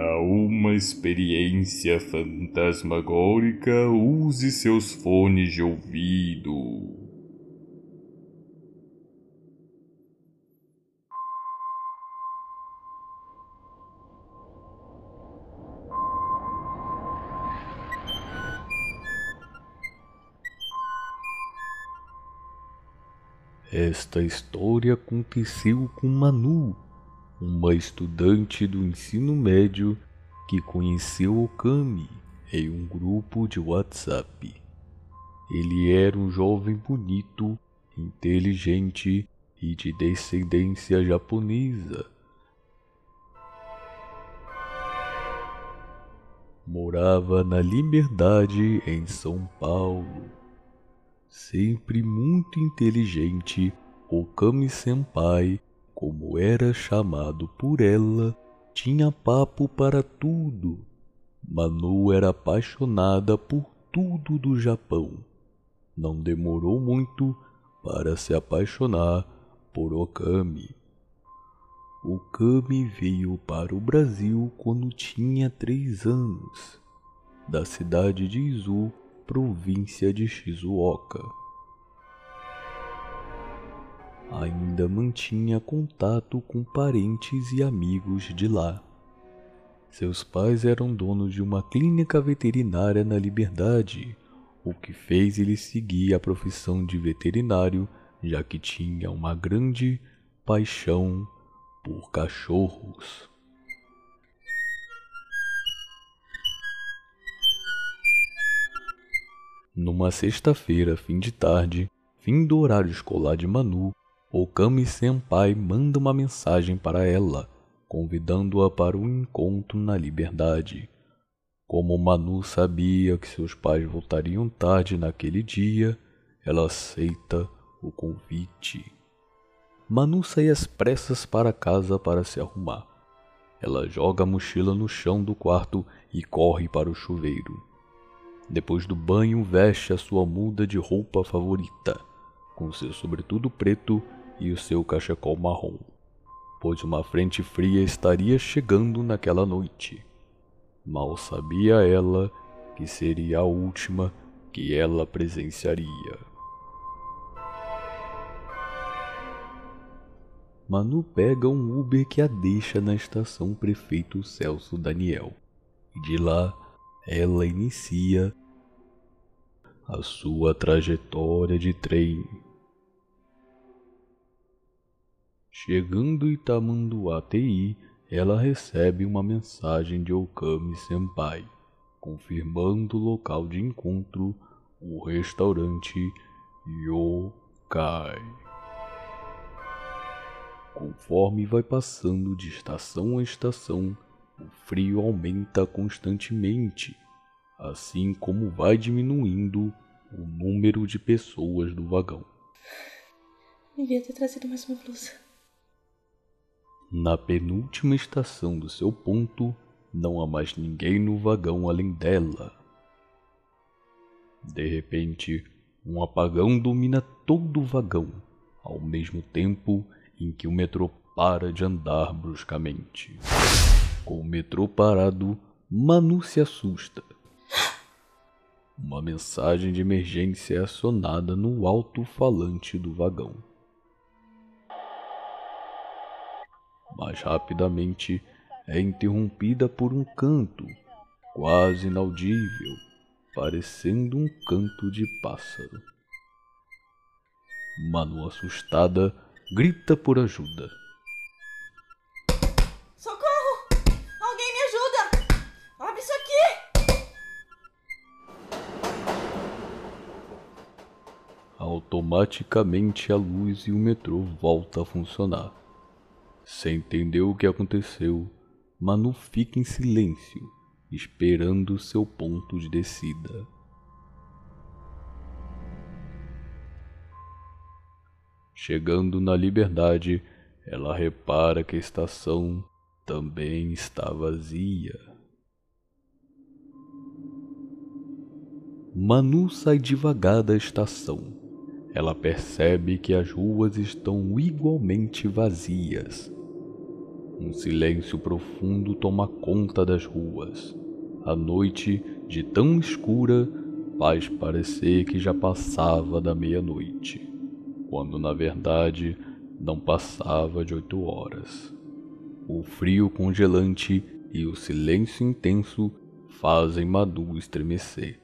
Para uma experiência fantasmagórica, use seus fones de ouvido. Esta história aconteceu com Manu, uma estudante do ensino médio que conheceu Okami em um grupo de WhatsApp. Ele era um jovem bonito, inteligente e de descendência japonesa. Morava na Liberdade, em São Paulo. Sempre muito inteligente, Okami Senpai como era chamado por ela, tinha papo para tudo. Manu era apaixonada por tudo do Japão. Não demorou muito para se apaixonar por Okami. Okami veio para o Brasil quando tinha três anos, da cidade de Izu, província de Shizuoka ainda mantinha contato com parentes e amigos de lá. Seus pais eram donos de uma clínica veterinária na Liberdade, o que fez ele seguir a profissão de veterinário, já que tinha uma grande paixão por cachorros. Numa sexta-feira, fim de tarde, fim do horário escolar de Manu, Okami Senpai manda uma mensagem para ela, convidando-a para um encontro na liberdade. Como Manu sabia que seus pais voltariam tarde naquele dia, ela aceita o convite. Manu sai às pressas para casa para se arrumar. Ela joga a mochila no chão do quarto e corre para o chuveiro. Depois do banho, veste a sua muda de roupa favorita, com seu sobretudo preto e o seu cachecol marrom, pois uma frente fria estaria chegando naquela noite. Mal sabia ela que seria a última que ela presenciaria. Manu pega um Uber que a deixa na estação Prefeito Celso Daniel. E de lá, ela inicia a sua trajetória de trem Chegando em Tamanduá TI, ela recebe uma mensagem de Okami Senpai, confirmando o local de encontro, o restaurante Yokai. Conforme vai passando de estação a estação, o frio aumenta constantemente, assim como vai diminuindo o número de pessoas do vagão. Devia ter trazido mais uma blusa. Na penúltima estação do seu ponto, não há mais ninguém no vagão além dela. De repente, um apagão domina todo o vagão, ao mesmo tempo em que o metrô para de andar bruscamente. Com o metrô parado, Manu se assusta. Uma mensagem de emergência é acionada no alto-falante do vagão. Mas rapidamente é interrompida por um canto, quase inaudível, parecendo um canto de pássaro. Manu, assustada, grita por ajuda. Socorro! Alguém me ajuda! Abre isso aqui! Automaticamente a luz e o metrô volta a funcionar. Sem entender o que aconteceu, Manu fica em silêncio, esperando seu ponto de descida. Chegando na liberdade, ela repara que a estação também está vazia. Manu sai devagar da estação. Ela percebe que as ruas estão igualmente vazias Um silêncio profundo toma conta das ruas. A noite, de tão escura, faz parecer que já passava da meia-noite, quando na verdade não passava de oito horas. O frio congelante e o silêncio intenso fazem Madu estremecer.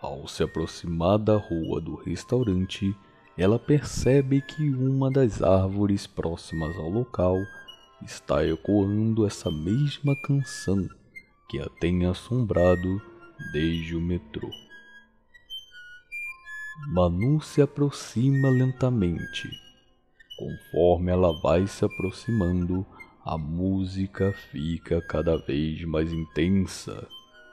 Ao se aproximar da rua do restaurante, ela percebe que uma das árvores próximas ao local está ecoando essa mesma canção que a tem assombrado desde o metrô. Manu se aproxima lentamente. Conforme ela vai se aproximando, a música fica cada vez mais intensa.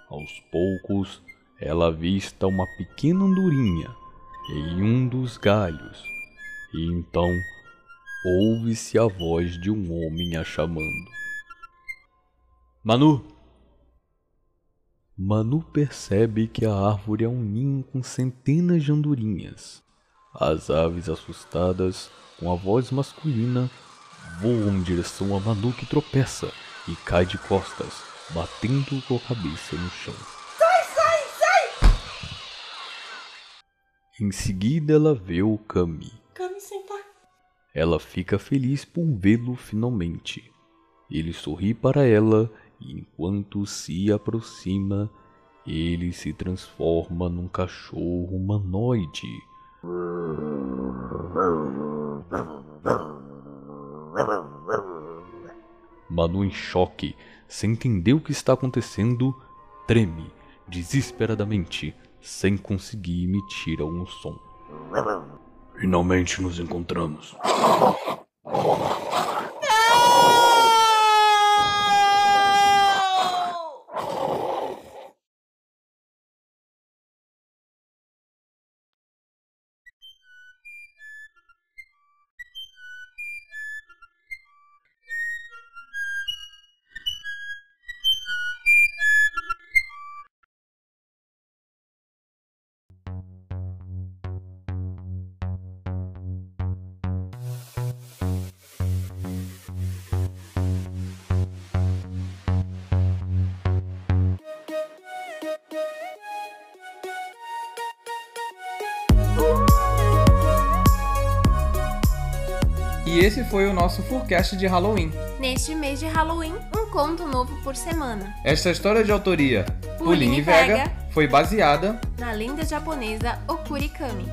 Aos poucos, ela avista uma pequena andorinha em um dos galhos, e então ouve-se a voz de um homem a chamando. Manu! Manu percebe que a árvore é um ninho com centenas de andorinhas. As aves assustadas, com a voz masculina, voam em direção a Manu que tropeça e cai de costas, batendo com a cabeça no chão. Sai, sai, sai! Em seguida ela vê o Kami. Kami senpai. Ela fica feliz por vê-lo finalmente. Ele sorri para ela e enquanto se aproxima, ele se transforma num cachorro humanoide. Manu, em choque, sem entender o que está acontecendo, treme desesperadamente, sem conseguir emitir algum som. Finalmente nos encontramos. Esse foi o nosso forecast de Halloween. Neste mês de Halloween, um conto novo por semana. Esta história de autoria Pauline Vega Vega. foi baseada. Na lenda japonesa Okurikami.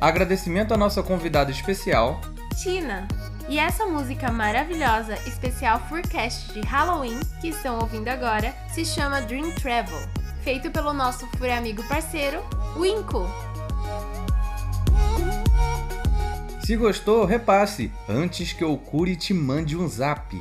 Agradecimento à nossa convidada especial. Tina. E essa música maravilhosa, especial Forecast de Halloween, que estão ouvindo agora, se chama Dream Travel, feito pelo nosso fur amigo parceiro, Winko. Se gostou, repasse antes que o Curi te mande um zap.